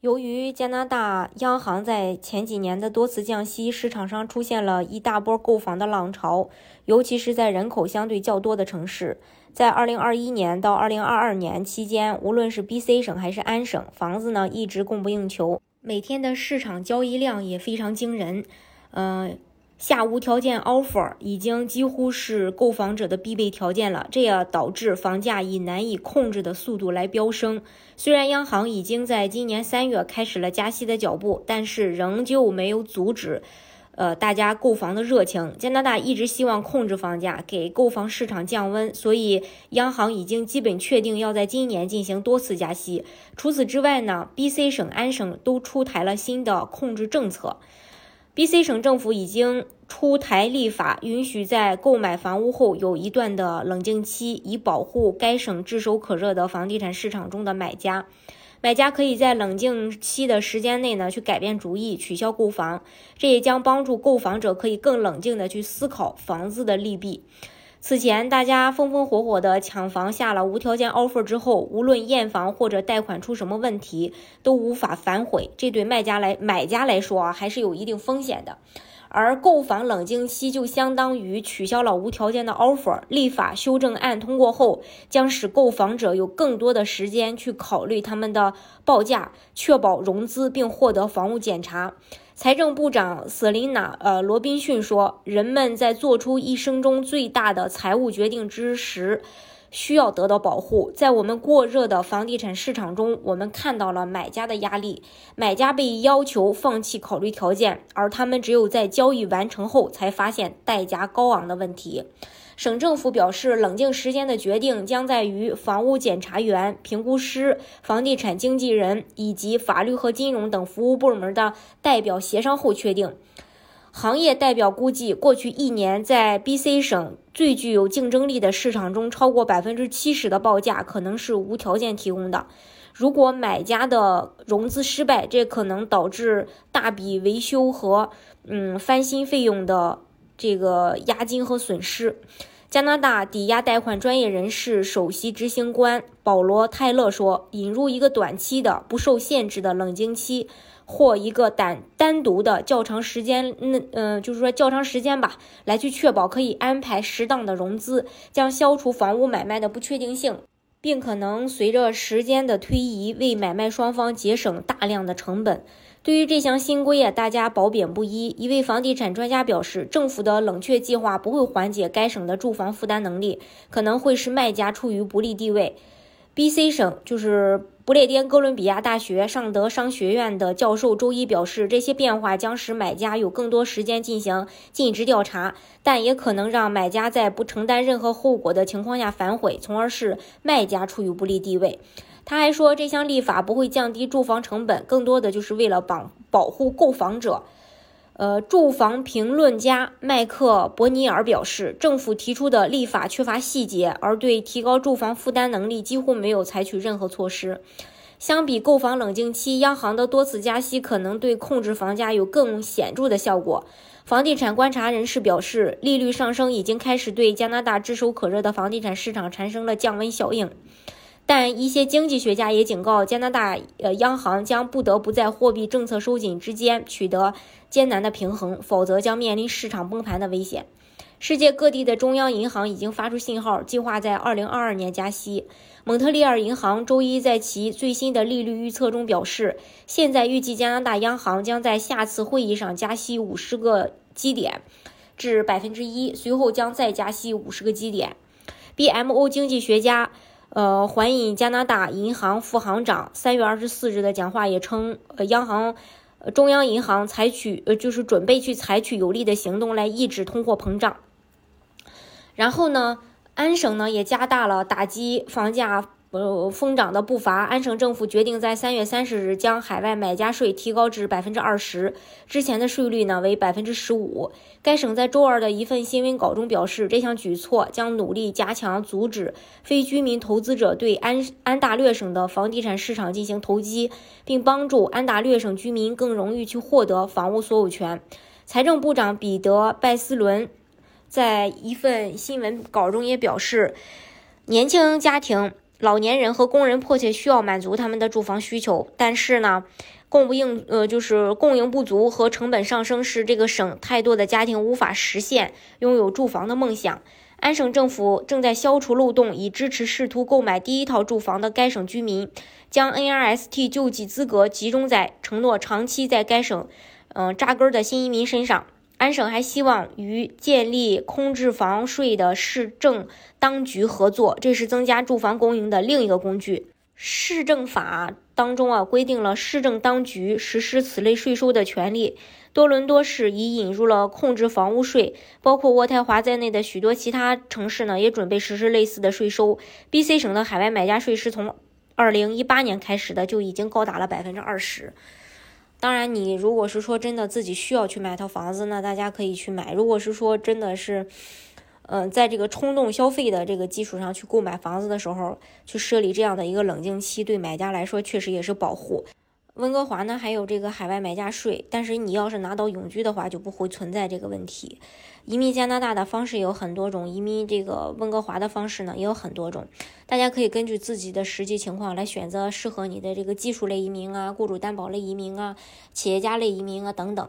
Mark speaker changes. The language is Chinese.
Speaker 1: 由于加拿大央行在前几年的多次降息，市场上出现了一大波购房的浪潮，尤其是在人口相对较多的城市。在2021年到2022年期间，无论是 BC 省还是安省，房子呢一直供不应求，每天的市场交易量也非常惊人。嗯。下无条件 offer 已经几乎是购房者的必备条件了，这也导致房价以难以控制的速度来飙升。虽然央行已经在今年三月开始了加息的脚步，但是仍旧没有阻止，呃，大家购房的热情。加拿大一直希望控制房价，给购房市场降温，所以央行已经基本确定要在今年进行多次加息。除此之外呢，BC 省、安省都出台了新的控制政策。B.C 省政府已经出台立法，允许在购买房屋后有一段的冷静期，以保护该省炙手可热的房地产市场中的买家。买家可以在冷静期的时间内呢，去改变主意，取消购房。这也将帮助购房者可以更冷静的去思考房子的利弊。此前，大家风风火火的抢房下了无条件 offer 之后，无论验房或者贷款出什么问题，都无法反悔。这对卖家来买家来说啊，还是有一定风险的。而购房冷静期就相当于取消了无条件的 offer。立法修正案通过后，将使购房者有更多的时间去考虑他们的报价，确保融资并获得房屋检查。财政部长瑟琳娜·呃罗宾逊说：“人们在做出一生中最大的财务决定之时，需要得到保护。在我们过热的房地产市场中，我们看到了买家的压力，买家被要求放弃考虑条件，而他们只有在交易完成后才发现代价高昂的问题。”省政府表示，冷静时间的决定将在于房屋检查员、评估师、房地产经纪人以及法律和金融等服务部门的代表协商后确定。行业代表估计，过去一年在 BC 省最具有竞争力的市场中，超过百分之七十的报价可能是无条件提供的。如果买家的融资失败，这可能导致大笔维修和嗯翻新费用的。这个押金和损失，加拿大抵押贷款专业人士首席执行官保罗·泰勒说：“引入一个短期的、不受限制的冷静期，或一个单单独的较长时间，那嗯，就是说较长时间吧，来去确保可以安排适当的融资，将消除房屋买卖的不确定性，并可能随着时间的推移为买卖双方节省大量的成本。”对于这项新规啊，大家褒贬不一。一位房地产专家表示，政府的冷却计划不会缓解该省的住房负担能力，可能会使卖家处于不利地位。B.C 省就是不列颠哥伦比亚大学尚德商学院的教授周一表示，这些变化将使买家有更多时间进行尽职调查，但也可能让买家在不承担任何后果的情况下反悔，从而使卖家处于不利地位。他还说，这项立法不会降低住房成本，更多的就是为了保保护购房者。呃，住房评论家麦克伯尼尔表示，政府提出的立法缺乏细节，而对提高住房负担能力几乎没有采取任何措施。相比购房冷静期，央行的多次加息可能对控制房价有更显著的效果。房地产观察人士表示，利率上升已经开始对加拿大炙手可热的房地产市场产生了降温效应。但一些经济学家也警告，加拿大呃央行将不得不在货币政策收紧之间取得艰难的平衡，否则将面临市场崩盘的危险。世界各地的中央银行已经发出信号，计划在2022年加息。蒙特利尔银行周一在其最新的利率预测中表示，现在预计加拿大央行将在下次会议上加息50个基点至百分之一，随后将再加息50个基点。BMO 经济学家。呃，环引加拿大银行副行长三月二十四日的讲话也称，呃，央行，中央银行采取，呃，就是准备去采取有力的行动来抑制通货膨胀。然后呢，安省呢也加大了打击房价呃，疯涨的步伐，安省政府决定在三月三十日将海外买家税提高至百分之二十，之前的税率呢为百分之十五。该省在周二的一份新闻稿中表示，这项举措将努力加强阻止非居民投资者对安安大略省的房地产市场进行投机，并帮助安大略省居民更容易去获得房屋所有权。财政部长彼得·拜斯伦在一份新闻稿中也表示，年轻家庭。老年人和工人迫切需要满足他们的住房需求，但是呢，供不应呃就是供应不足和成本上升，使这个省太多的家庭无法实现拥有住房的梦想。安省政府正在消除漏洞，以支持试图购买第一套住房的该省居民，将 NRST 救济资格集中在承诺长期在该省嗯扎根的新移民身上。安省还希望与建立空置房税的市政当局合作，这是增加住房供应的另一个工具。市政法当中啊规定了市政当局实施此类税收的权利。多伦多市已引入了控制房屋税，包括渥太华在内的许多其他城市呢也准备实施类似的税收。B.C 省的海外买家税是从二零一八年开始的，就已经高达了百分之二十。当然，你如果是说真的自己需要去买套房子，那大家可以去买。如果是说真的是，嗯，在这个冲动消费的这个基础上去购买房子的时候，去设立这样的一个冷静期，对买家来说确实也是保护。温哥华呢还有这个海外买家税，但是你要是拿到永居的话，就不会存在这个问题。移民加拿大的方式有很多种，移民这个温哥华的方式呢也有很多种，大家可以根据自己的实际情况来选择适合你的这个技术类移民啊、雇主担保类移民啊、企业家类移民啊等等。